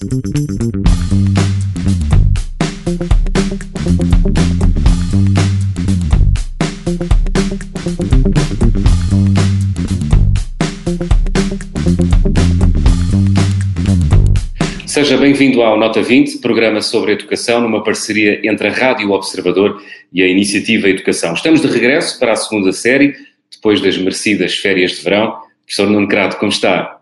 Seja bem-vindo ao Nota 20, programa sobre educação, numa parceria entre a Rádio Observador e a Iniciativa Educação. Estamos de regresso para a segunda série, depois das merecidas férias de verão. Professor Nuno Crato, como está?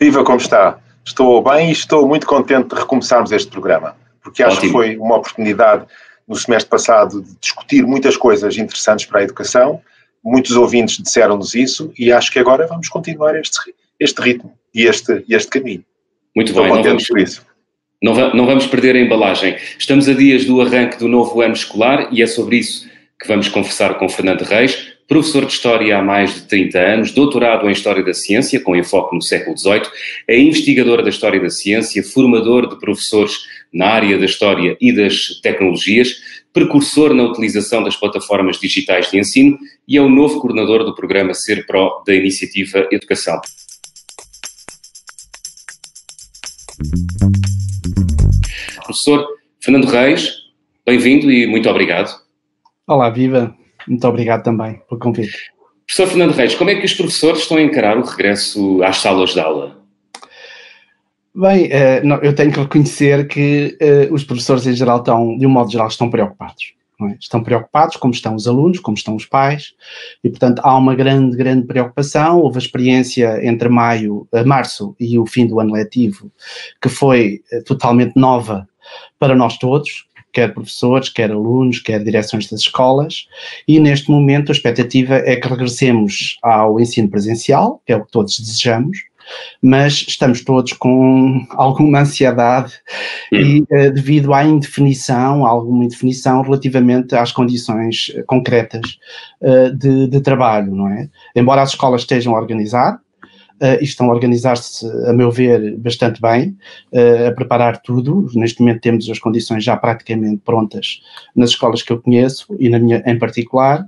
Viva, como está? Estou bem e estou muito contente de recomeçarmos este programa, porque acho Ótimo. que foi uma oportunidade no semestre passado de discutir muitas coisas interessantes para a educação. Muitos ouvintes disseram-nos isso e acho que agora vamos continuar este, este ritmo e este, este caminho. Muito Estou bem, não vamos, por isso. Não, não vamos perder a embalagem. Estamos a dias do arranque do novo ano escolar e é sobre isso que vamos conversar com Fernando Reis, professor de História há mais de 30 anos, doutorado em História da Ciência, com enfoque no século XVIII, é investigador da História da Ciência, formador de professores na área da História e das Tecnologias, precursor na utilização das plataformas digitais de ensino e é o novo coordenador do programa Ser Pro da Iniciativa Educação. Professor Fernando Reis, bem-vindo e muito obrigado. Olá, viva. Muito obrigado também pelo convite. Professor Fernando Reis, como é que os professores estão a encarar o regresso às salas de aula? Bem, uh, não, eu tenho que reconhecer que uh, os professores em geral estão, de um modo geral, estão preocupados. É? Estão preocupados, como estão os alunos, como estão os pais, e portanto há uma grande, grande preocupação. Houve a experiência entre maio, uh, março e o fim do ano letivo, que foi totalmente nova para nós todos, quer professores, quer alunos, quer direções das escolas, e neste momento a expectativa é que regressemos ao ensino presencial, que é o que todos desejamos, mas estamos todos com alguma ansiedade e uh, devido à indefinição, alguma indefinição relativamente às condições concretas uh, de, de, trabalho, não é? Embora as escolas estejam a organizar, e estão a organizar-se, a meu ver, bastante bem, uh, a preparar tudo. Neste momento temos as condições já praticamente prontas nas escolas que eu conheço e na minha em particular,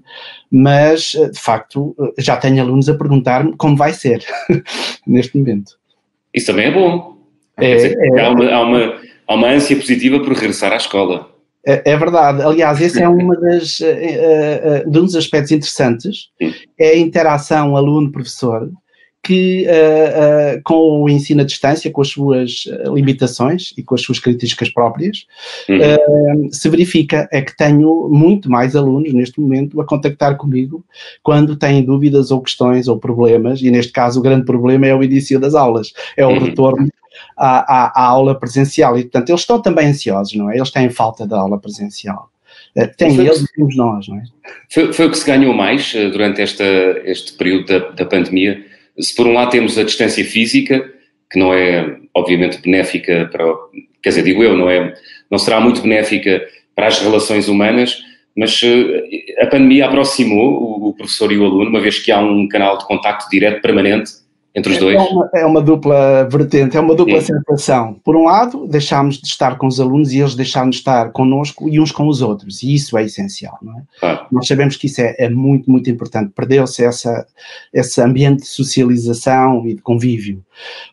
mas uh, de facto já tenho alunos a perguntar-me como vai ser neste momento. Isso também é bom. É, dizer, é, há, uma, há, uma, há uma ânsia positiva por regressar à escola. É, é verdade. Aliás, esse é uma das, uh, uh, um dos aspectos interessantes, é a interação aluno-professor, que uh, uh, com o ensino à distância, com as suas eh, limitações e com as suas características próprias, uhum. uh, se verifica é que tenho muito mais alunos neste momento a contactar comigo quando têm dúvidas ou questões ou problemas, e neste caso o grande problema é o início das aulas, é o uhum. retorno à, à, à, aula presencial, e portanto eles estão também ansiosos, não é? Eles têm falta da aula presencial. Tem eles e temos nós, não é? Foi, foi o que se ganhou mais durante esta, este período da, da pandemia, se por um lado temos a distância física, que não é obviamente benéfica para, quer dizer, digo eu, não é, não será muito benéfica para as relações humanas, mas eh, a pandemia aproximou o professor e o aluno, uma vez que há um canal de contacto direto permanente entre os dois? É uma, é uma dupla vertente, é uma dupla Sim. sensação. Por um lado, deixámos de estar com os alunos e eles deixaram de estar connosco e uns com os outros, e isso é essencial. Não é? Ah. Nós sabemos que isso é, é muito, muito importante. Perdeu-se essa, esse ambiente de socialização e de convívio.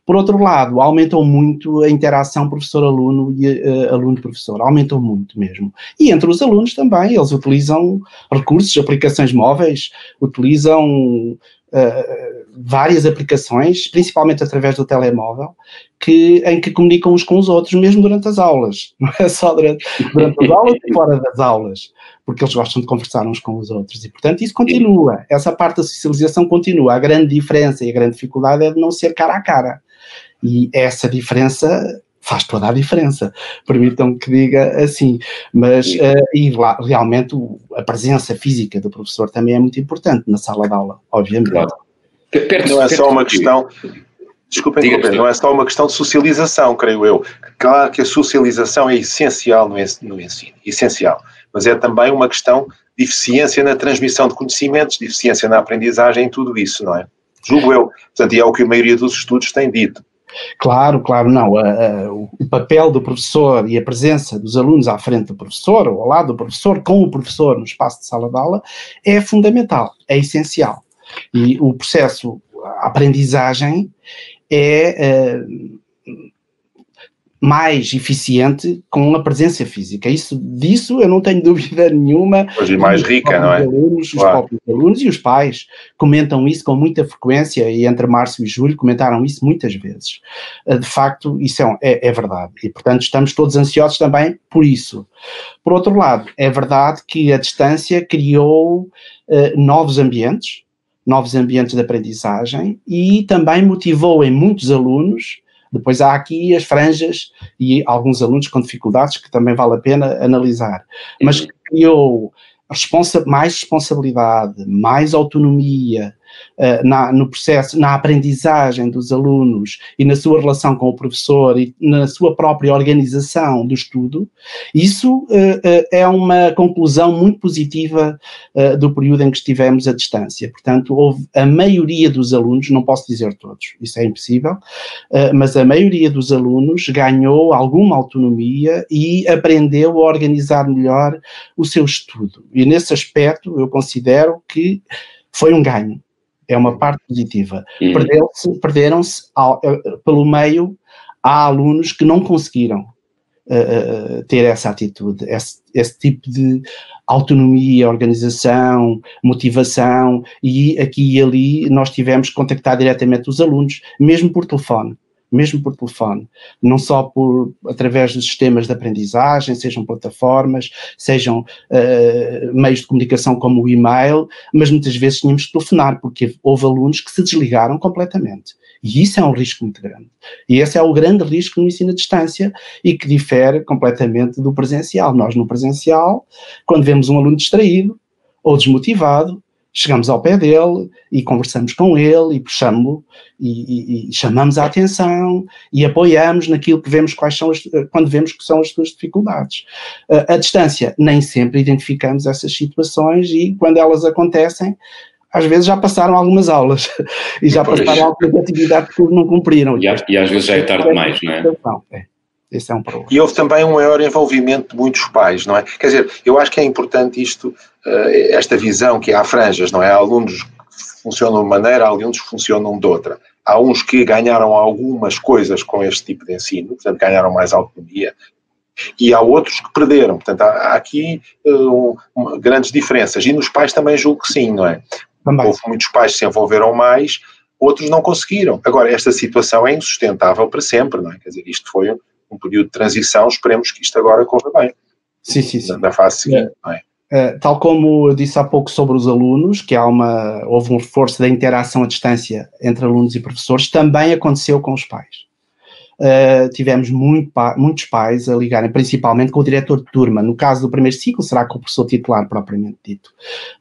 Por outro lado, aumentou muito a interação professor-aluno e uh, aluno-professor, aumentou muito mesmo. E entre os alunos também, eles utilizam recursos, aplicações móveis, utilizam uh, várias aplicações, principalmente através do telemóvel, que, em que comunicam uns com os outros, mesmo durante as aulas. Não é só durante, durante as aulas e fora das aulas, porque eles gostam de conversar uns com os outros. E, portanto, isso continua. Essa parte da socialização continua. A grande diferença e a grande dificuldade é de não ser cara a cara. E essa diferença faz toda a diferença, permitam que diga assim, mas uh, e lá, realmente o, a presença física do professor também é muito importante na sala de aula, obviamente. Claro. Não é só uma questão, desculpem, não é só uma questão de socialização, creio eu. Claro que a socialização é essencial no ensino, essencial, mas é também uma questão de eficiência na transmissão de conhecimentos, de eficiência na aprendizagem, em tudo isso, não é? Julgo eu. Portanto, e é o que a maioria dos estudos tem dito. Claro, claro, não. A, a, o papel do professor e a presença dos alunos à frente do professor, ou ao lado do professor, com o professor no espaço de sala de aula, é fundamental, é essencial. E o processo, a aprendizagem, é. Uh, mais eficiente com a presença física. Isso, disso eu não tenho dúvida nenhuma. Pois e mais rica, não é? Alunos, claro. Os próprios alunos e os pais comentam isso com muita frequência e entre março e julho comentaram isso muitas vezes. Eh, de facto, isso é, é, é verdade e, portanto, estamos todos ansiosos também por isso. Por outro lado, é verdade que a distância criou uh, novos ambientes, novos ambientes de aprendizagem e também motivou em muitos alunos depois há aqui as franjas e alguns alunos com dificuldades que também vale a pena analisar. Mas criou responsa mais responsabilidade, mais autonomia, uh, na, no processo, na aprendizagem dos alunos e na sua relação com o professor e na sua própria organização do estudo, isso uh, é uma conclusão muito positiva do período em que estivemos à distância. Portanto, houve a maioria dos alunos, não posso dizer todos, isso é impossível, mas a maioria dos alunos ganhou alguma autonomia e aprendeu a organizar melhor o seu estudo. E nesse aspecto, eu considero que foi um ganho é uma parte positiva. Uhum. Perderam-se, perderam-se eh, pelo meio, há alunos que não conseguiram uh, ter essa atitude, esse, esse, tipo de autonomia, organização, motivação, e aqui e ali nós tivemos que contactar diretamente os alunos, mesmo por telefone mesmo por telefone, não só por através dos sistemas de aprendizagem, sejam plataformas, sejam uh, meios de comunicação como o e-mail, mas muitas vezes tínhamos que telefonar, porque houve alunos que se desligaram completamente. E isso é um risco muito grande. E esse é o grande risco no ensino à distância e que difere completamente do presencial. Nós, no presencial, quando vemos um aluno distraído ou desmotivado, chegamos ao pé dele e conversamos com ele e puxamos e, e, e, chamamos a atenção e apoiamos naquilo que vemos quais são as, quando vemos que são as suas dificuldades. Uh, a distância, nem sempre identificamos essas situações e quando elas acontecem, às vezes já passaram algumas aulas e já pois. passaram algumas atividades que não cumpriram. E, e às vezes já é tarde demais, não é? é? Esse é um problema. E houve também um maior envolvimento de muitos pais, não é? Quer dizer, eu acho que é importante isto, eh, esta visão que há franjas, não é? Há alunos que funcionam de uma maneira, há alunos que funcionam de outra. Há uns que ganharam algumas coisas com este tipo de ensino, portanto, ganharam mais autonomia, e há outros que perderam. Portanto, há aqui uh, grandes diferenças. E nos pais também julgo que sim, não é? Também. Houve muitos pais que se envolveram mais, outros não conseguiram. Agora, esta situação é insustentável para sempre, não é? Quer dizer, isto foi um período de transição, esperemos que isto agora corra bem. Sim, sim, sim. Na fase seguinte, é. é? Uh, tal como eu disse há pouco sobre os alunos, que há uma, houve um reforço da interação à distância entre alunos e professores, também aconteceu com os pais. Uh, tivemos muito pa muitos pais a ligarem, principalmente com o diretor de turma. No caso do primeiro ciclo, será com o professor titular propriamente dito.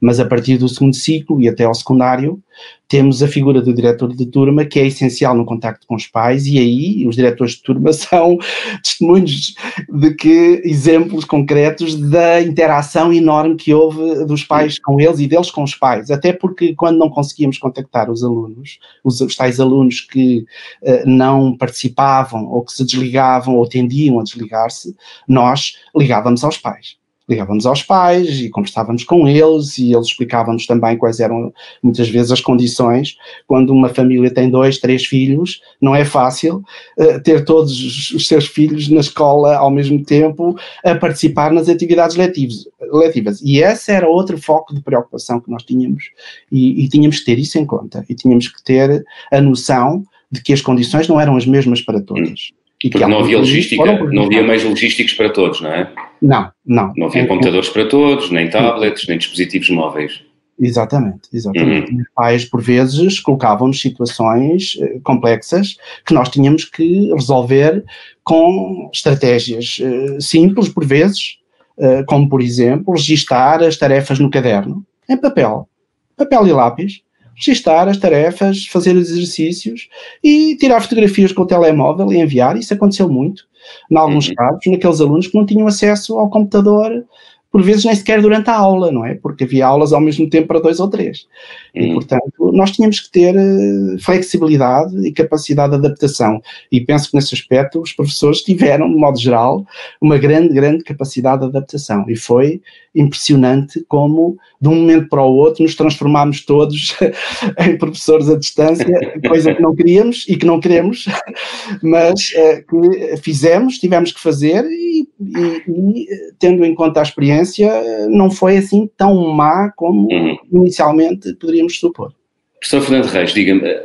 Mas a partir do segundo ciclo e até ao secundário, temos a figura do diretor de turma, que é essencial no contacto com os pais, e aí os diretores de turma são testemunhos de que exemplos concretos da interação enorme que houve dos pais com eles e deles com os pais. Até porque quando não conseguíamos contactar os alunos, os, os tais alunos que uh, não participavam ou que se desligavam ou tendiam a desligar-se, nós ligávamos aos pais ligávamos aos pais e conversávamos com eles e eles explicavam-nos também quais eram muitas vezes as condições. Quando uma família tem dois, três filhos, não é fácil uh, ter todos os seus filhos na escola ao mesmo tempo a participar nas atividades letivas. letivas. E esse era outro foco de preocupação que nós tínhamos e, e tínhamos que ter isso em conta e tínhamos que ter a noção de que as condições não eram as mesmas para todas. Porque não havia logística, não havia meios logísticos para todos, não é? Não, não. Não havia é, computadores para todos, nem tablets, nem dispositivos móveis. Exatamente, exatamente. Uhum. Os pais, por vezes, colocavam-nos situações uh, complexas que nós tínhamos que resolver com estratégias uh, simples, por vezes, uh, como, por exemplo, registar as tarefas no caderno, em papel, papel e lápis, registar as tarefas, fazer os exercícios e tirar fotografias com o telemóvel e enviar. Isso aconteceu muito, em alguns uhum. casos, naqueles alunos que não tinham acesso ao computador por vezes nem sequer durante a aula, não é? Porque havia aulas ao mesmo tempo para dois ou três. E, hum. portanto, nós tínhamos que ter uh, flexibilidade e capacidade de adaptação. E penso que nesse aspecto os professores tiveram, de modo geral, uma grande, grande capacidade de adaptação. E foi impressionante como, de um momento para o outro, nos transformámos todos em professores à distância, coisa que não queríamos e que não queremos, mas uh, que fizemos, tivemos que fazer e, e, e tendo em conta a experiência experiência não foi assim tão má como uhum. inicialmente poderíamos supor. Professor Fernando Reis, diga-me,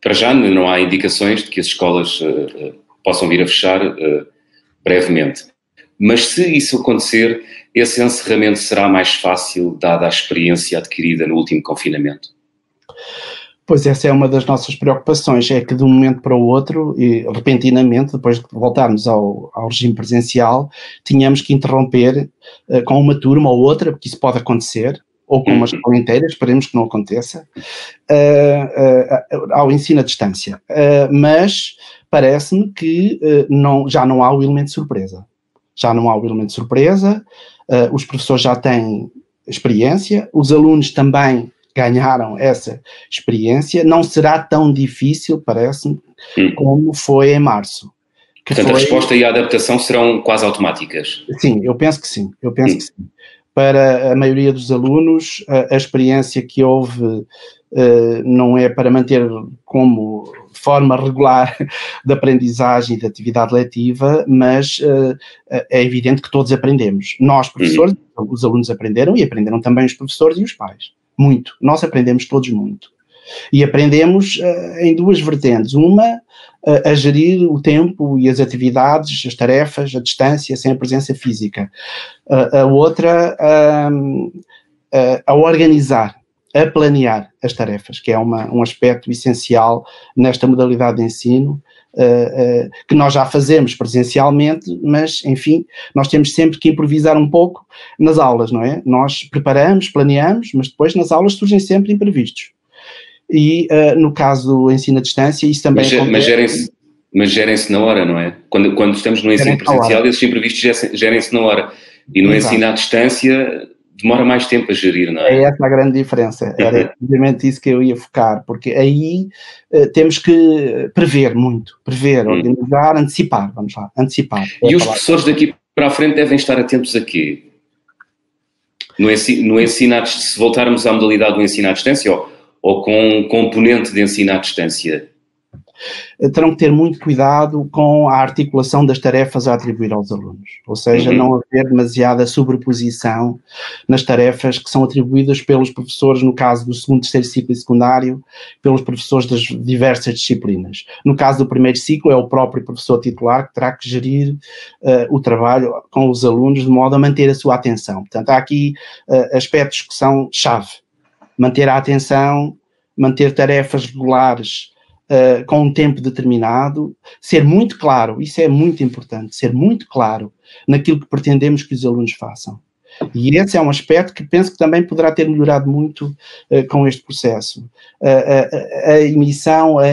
para já não há indicações de que as escolas uh, possam vir a fechar uh, brevemente. Mas se isso acontecer, esse encerramento será mais fácil, dada a experiência adquirida no último confinamento? Pois essa é uma das nossas preocupações, é que de um momento para o outro, e repentinamente, depois de voltarmos ao, ao regime presencial, tínhamos que interromper uh, com uma turma ou outra, porque isso pode acontecer, ou com uma escola inteira, esperemos que não aconteça, uh, uh, ao ensino à distância. mas parece-me que não, já não há o elemento de surpresa. Já não há o elemento de surpresa, os professores já têm experiência, os alunos também ganharam essa experiência, não será tão difícil, parece-me, hum. como foi em março. Portanto, foi... a resposta e a adaptação serão quase automáticas. Sim, eu penso que sim, eu penso hum. que sim. Para a maioria dos alunos, a, a experiência que houve uh, não é para manter como forma regular de aprendizagem e de atividade letiva, mas uh, é evidente que todos aprendemos. Nós, professores, hum. os alunos aprenderam e aprenderam também os professores e os pais muito. Nós aprendemos todos muito. E aprendemos uh, em duas vertentes. Uma, uh, a gerir o tempo e as atividades, as tarefas, a distância, sem a presença física. Uh, a outra, a organizar, a planear as tarefas, que é uma, um aspecto essencial nesta modalidade de ensino uh, uh, que nós já fazemos presencialmente, mas, enfim, nós temos sempre que improvisar um pouco nas aulas, não é? Nós preparamos, planeamos, mas depois nas aulas surgem sempre imprevistos. E uh, no caso do ensino à distância, isso também mas, Mas gerem-se mas gerem-se na hora, não é? Quando, quando estamos no ensino presencial, esses imprevistos gerem-se na hora. E no Exato. ensino à distância, demora mais tempo a gerir, não é? É essa a grande diferença. Era exatamente isso que eu ia focar, porque aí uh, temos que prever muito, prever, hum. organizar, antecipar, vamos lá, antecipar. É e os professores daqui para a frente devem estar atentos a quê? No ensino, no ensino se voltarmos à modalidade do ensino à distância ou, ou com um componente de ensino à distância, terão que ter muito cuidado com a articulação das tarefas a atribuir aos alunos, ou seja, uhum. não haver demasiada sobreposição nas tarefas que são atribuídas pelos professores, no caso do segundo, terceiro ciclo e secundário, pelos professores das diversas disciplinas. No caso do primeiro ciclo, é o próprio professor titular que terá que gerir uh, o trabalho com os alunos de modo a manter a sua atenção. Portanto, há aqui uh, aspectos que são chave. Manter a atenção, manter tarefas regulares uh, com um tempo determinado, ser muito claro, isso é muito importante, ser muito claro naquilo que pretendemos que os alunos façam. E esse é um aspecto que penso que também poderá ter melhorado muito uh, com este processo. Uh, a, emissão, a,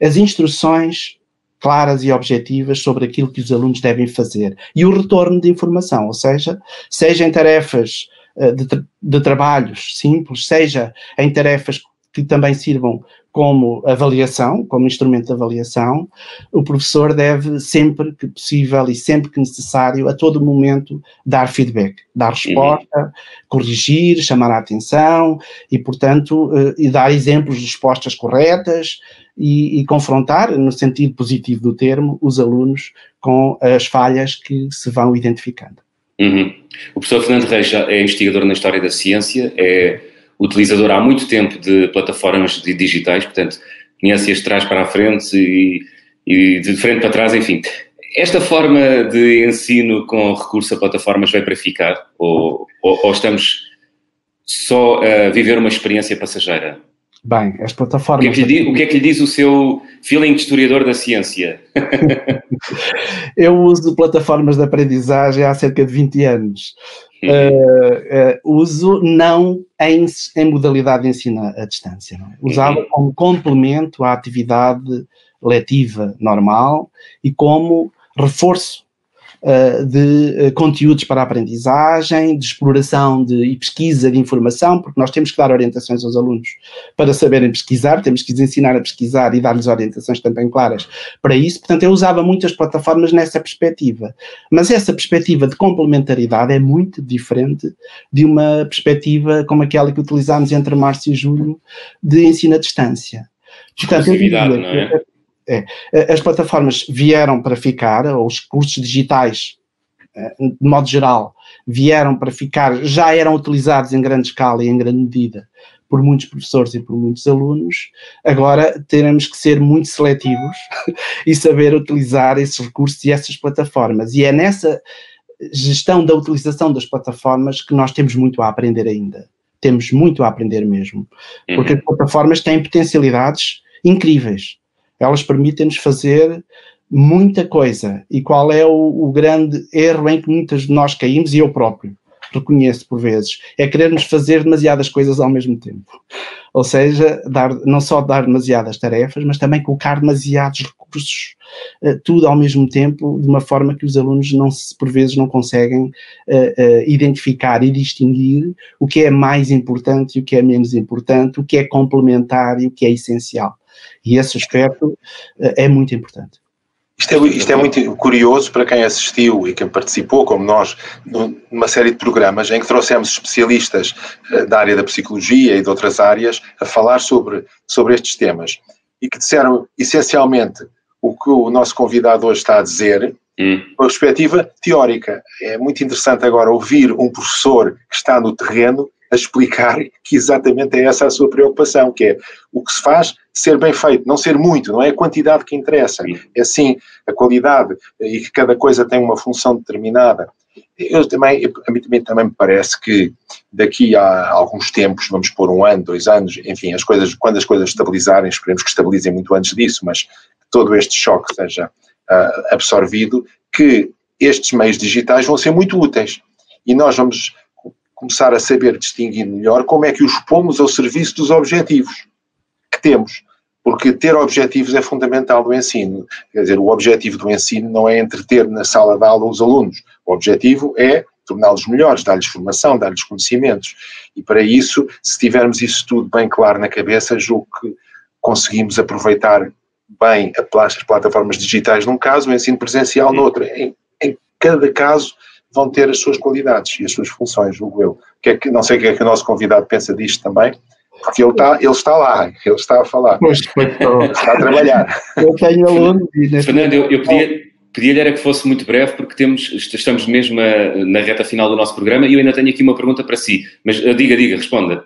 as instruções claras e objetivas sobre aquilo que os alunos devem fazer e o retorno de informação, ou seja, seja em tarefas de, de trabalhos simples, seja em tarefas que também sirvam como avaliação, como instrumento de avaliação, o professor deve sempre que possível e sempre que necessário, a todo momento, dar feedback, dar resposta, uhum. corrigir, chamar a atenção e, portanto, uh, e dar exemplos de respostas corretas e, e, confrontar, no sentido positivo do termo, os alunos com as falhas que se vão identificando. Uhum. O professor Fernando Reis é investigador na história da ciência, é utilizador há muito tempo de plataformas digitais, portanto, conhece-as de trás para a frente e, e de frente para trás, enfim. Esta forma de ensino com recurso a plataformas vai para ficar? Ou, ou, ou estamos só a viver uma experiência passageira? Bem, as plataformas. O que, é que, diz, o que, é que lhe diz, o seu feeling de historiador da ciência? Eu uso plataformas de aprendizagem há cerca de 20 anos uh, uh, uso não em, em, modalidade de ensino à distância. É? Usava uhum. como complemento à atividade letiva normal e como reforço uh, de uh, conteúdos para a aprendizagem, de exploração de, e pesquisa de informação, porque nós temos que dar orientações aos alunos para saberem pesquisar, temos que os ensinar a pesquisar e dar-lhes orientações também claras para isso. Portanto, eu usava muitas plataformas nessa perspectiva. Mas essa perspectiva de complementaridade é muito diferente de uma perspectiva como aquela que utilizámos entre março e julho de ensino à distância. Portanto, eu diria, não é? É, as plataformas vieram para ficar, ou os cursos digitais, eh, de modo geral, vieram para ficar, já eram utilizados em grande escala e em grande medida por muitos professores e por muitos alunos. Agora teremos que ser muito seletivos e saber utilizar esses recursos e essas plataformas. E é nessa gestão da utilização das plataformas que nós temos muito a aprender ainda. Temos muito a aprender mesmo. Porque uhum. as plataformas têm potencialidades incríveis elas permitem-nos fazer muita coisa. E qual é o, o, grande erro em que muitas de nós caímos, e eu próprio reconheço por vezes, é querermos fazer demasiadas coisas ao mesmo tempo. Ou seja, dar, não só dar demasiadas tarefas, mas também colocar demasiados recursos, uh, tudo ao mesmo tempo, de uma forma que os alunos não se, por vezes não conseguem uh, uh, identificar e distinguir o que é mais importante e o que é menos importante, o que é complementar e o que é essencial. E esse aspecto é muito importante. Isto é, isto é, muito curioso para quem assistiu e quem participou, como nós, numa série de programas em que trouxemos especialistas da área da psicologia e de outras áreas a falar sobre, sobre estes temas e que disseram essencialmente o que o nosso convidado hoje está a dizer, hum. uma perspectiva teórica. É muito interessante agora ouvir um professor que está no terreno a explicar que exatamente é essa a sua preocupação, que é o que se faz ser bem feito, não ser muito, não é a quantidade que interessa, é sim a qualidade e que cada coisa tem uma função determinada. Eu também, a mim também, também me parece que daqui a alguns tempos, vamos pôr um ano, dois anos, enfim, as coisas, quando as coisas estabilizarem, esperemos que estabilizem muito antes disso, mas todo este choque seja uh, absorvido, que estes meios digitais vão ser muito úteis. E nós vamos começar a saber distinguir melhor como é que os pomos ao serviço dos objetivos que temos. Porque ter objetivos é fundamental do ensino. Quer dizer, o objetivo do ensino não é entreter na sala de aula os alunos. O objetivo é torná-los melhores, dar-lhes formação, dar-lhes conhecimentos. E para isso, se tivermos isso tudo bem claro na cabeça, julgo que conseguimos aproveitar bem as plataformas digitais num caso, o ensino presencial noutro. Em, em cada caso, vão ter as suas qualidades e as suas funções, julgo eu. Que é que, não sei o que é que o nosso convidado pensa disto também, porque ele está, ele está lá, ele está a falar. Pois, está a trabalhar. Eu tenho alunos Fernando, eu, eu pedia, pedia-lhe era que fosse muito breve, porque temos, estamos mesmo a, na reta final do nosso programa e eu ainda tenho aqui uma pergunta para si. Mas eh, diga, diga, responda.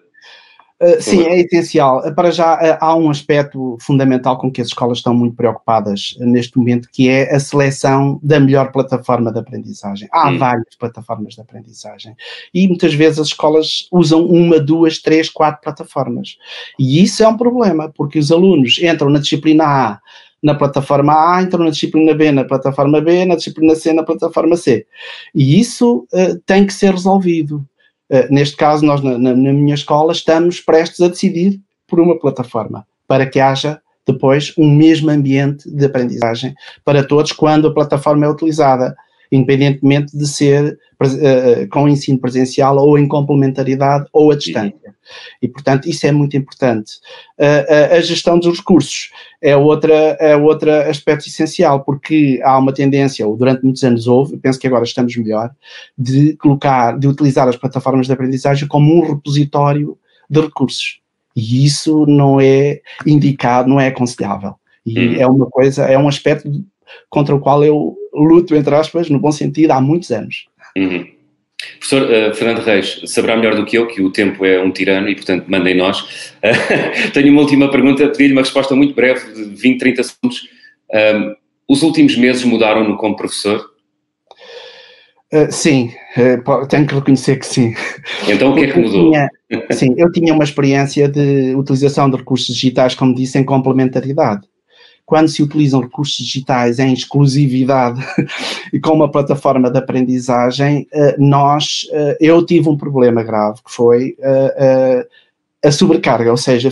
Uh, sim, é essencial. Para já uh, há um aspecto fundamental com que as escolas estão muito preocupadas uh, neste momento, que é a seleção da melhor plataforma de aprendizagem. Há hum. várias plataformas de aprendizagem e muitas vezes as escolas usam uma, duas, três, quatro plataformas. E isso é um problema, porque os alunos entram na disciplina A na plataforma A, entram na disciplina B na plataforma B, na disciplina C na plataforma C. E isso tem que ser resolvido. Uh, neste caso, nós na, na, na, minha escola estamos prestes a decidir por uma plataforma para que haja depois um mesmo ambiente de aprendizagem para todos quando a plataforma é utilizada, independentemente de ser uh, com ensino presencial ou em complementaridade ou a distância. E, portanto, isso é muito importante. Uh, a gestão dos recursos é outro é outra aspecto essencial, porque há uma tendência, ou durante muitos anos houve, penso que agora estamos melhor, de colocar, de utilizar as plataformas de aprendizagem como um repositório de recursos. E isso não é indicado, não é aconselhável. E hum. é uma coisa, é um aspecto contra o qual eu luto, entre aspas, no bom sentido, há muitos anos. Uhum. Professor uh, Fernando Reis, saberá melhor do que eu que o tempo é um tirano e, portanto, mandem nós. Uh, tenho uma última pergunta, pedi-lhe uma resposta muito breve, de 20, 30 segundos. Uh, os últimos meses mudaram-no como professor? Uh, sim, uh, tenho que reconhecer que sim. Então o que é que mudou? Tinha, sim, eu tinha uma experiência de utilização de recursos digitais, como disse, em complementaridade quando se utilizam recursos digitais em exclusividade e com uma plataforma de aprendizagem, eh, nós, eh, eu tive um problema grave, que foi eh, a sobrecarga, ou seja,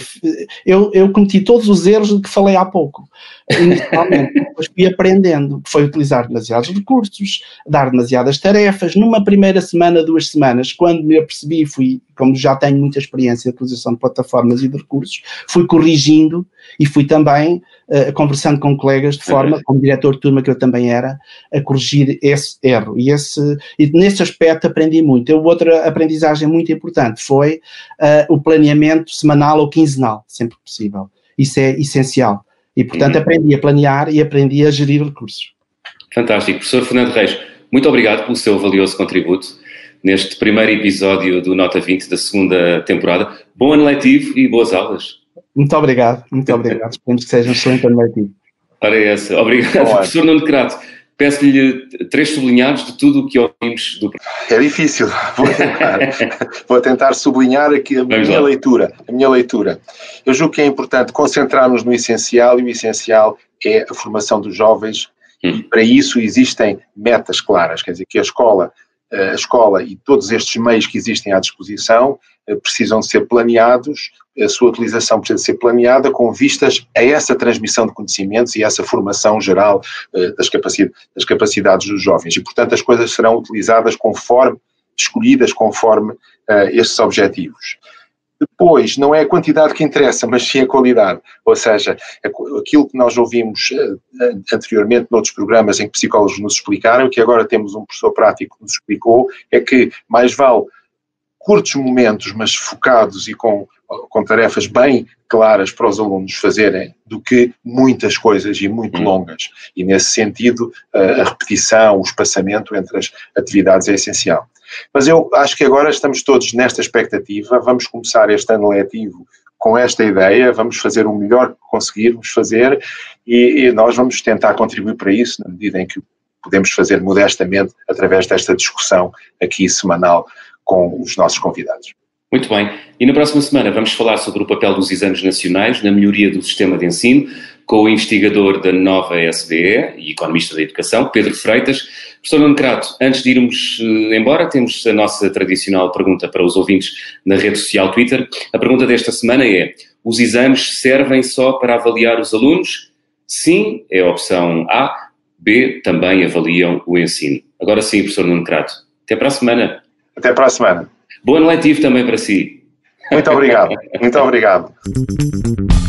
eu, eu cometi todos os erros de que falei há pouco, inicialmente, depois fui aprendendo, foi utilizar demasiados recursos, dar demasiadas tarefas, numa primeira semana, duas semanas, quando me apercebi, fui, como já tenho muita experiência de utilização de plataformas e de recursos, fui corrigindo e fui também uh, conversando com colegas de forma, como diretor de turma que eu também era, a corrigir esse erro. E, esse, e nesse aspecto aprendi muito. Eu, outra aprendizagem muito importante foi uh, o planeamento semanal ou quinzenal, sempre possível. Isso é essencial. E, portanto, uhum. aprendi a planear e aprendi a gerir recursos. Fantástico. Professor Fernando Reis, muito obrigado pelo seu valioso contributo neste primeiro episódio do Nota 20 da segunda temporada. Bom ano letivo e boas aulas. Muito obrigado, muito obrigado. Esperemos que seja um excelente ano letivo. Para essa. Obrigado, professor Nuno Crato. Peço-lhe três sublinhados de tudo o que ouvimos do É difícil, vou tentar, vou tentar sublinhar aqui a Vamos minha lá. leitura. A minha leitura. Eu julgo que é importante concentrarmos no essencial e o essencial é a formação dos jovens hum. e para isso existem metas claras, quer dizer, que a escola a escola e todos estes meios que existem à disposição eh, precisam de ser planeados, a sua utilização precisa ser planeada com vistas a essa transmissão de conhecimentos e essa formação geral eh, das, capacidades, das capacidades dos jovens. E, portanto, as coisas serão utilizadas conforme, escolhidas conforme uh, estes objetivos. Depois, não é a quantidade que interessa, mas sim a qualidade. Ou seja, aquilo que nós ouvimos uh, anteriormente noutros programas em que psicólogos nos explicaram, que agora temos um professor prático que nos explicou, é que mais vale curtos momentos, mas focados e com, com tarefas bem claras para os alunos fazerem, do que muitas coisas e muito hum. longas. E nesse sentido, a repetição, o espaçamento entre as atividades é essencial. Mas eu acho que agora estamos todos nesta expectativa, vamos começar este ano letivo com esta ideia, vamos fazer o melhor que conseguirmos fazer e, e nós vamos tentar contribuir para isso na medida em que podemos fazer modestamente através desta discussão aqui semanal com os nossos convidados. Muito bem. E na próxima semana vamos falar sobre o papel dos exames nacionais na melhoria do sistema de ensino, com o investigador da nova SBE e economista da educação, Pedro Freitas. Professor Nuno antes de irmos eh, embora, temos a nossa tradicional pergunta para os ouvintes na rede social Twitter. A pergunta desta semana é: os exames servem só para avaliar os alunos? Sim, é a opção A. B, também avaliam o ensino. Agora sim, professor Nuno. Até para a semana. Até para a semana. Bom ano letivo também para si. Muito obrigado. Muito obrigado.